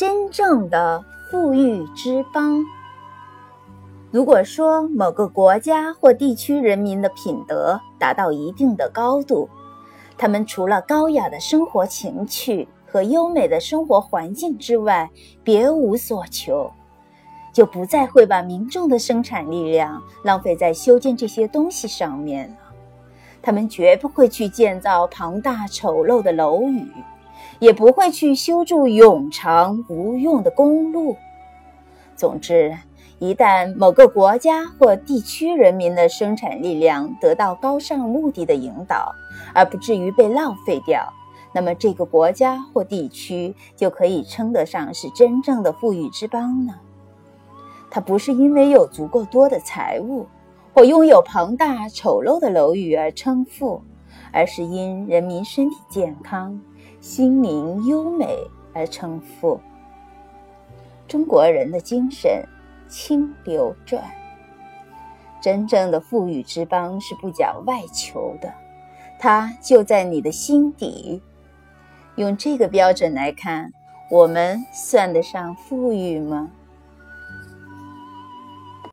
真正的富裕之邦。如果说某个国家或地区人民的品德达到一定的高度，他们除了高雅的生活情趣和优美的生活环境之外，别无所求，就不再会把民众的生产力量浪费在修建这些东西上面了。他们绝不会去建造庞大丑陋的楼宇，也不会去修筑冗长无用的公路。总之。一旦某个国家或地区人民的生产力量得到高尚目的的引导，而不至于被浪费掉，那么这个国家或地区就可以称得上是真正的富裕之邦呢。它不是因为有足够多的财物或拥有庞大丑陋的楼宇而称富，而是因人民身体健康、心灵优美而称富。中国人的精神。清流传，真正的富裕之邦是不讲外求的，它就在你的心底。用这个标准来看，我们算得上富裕吗？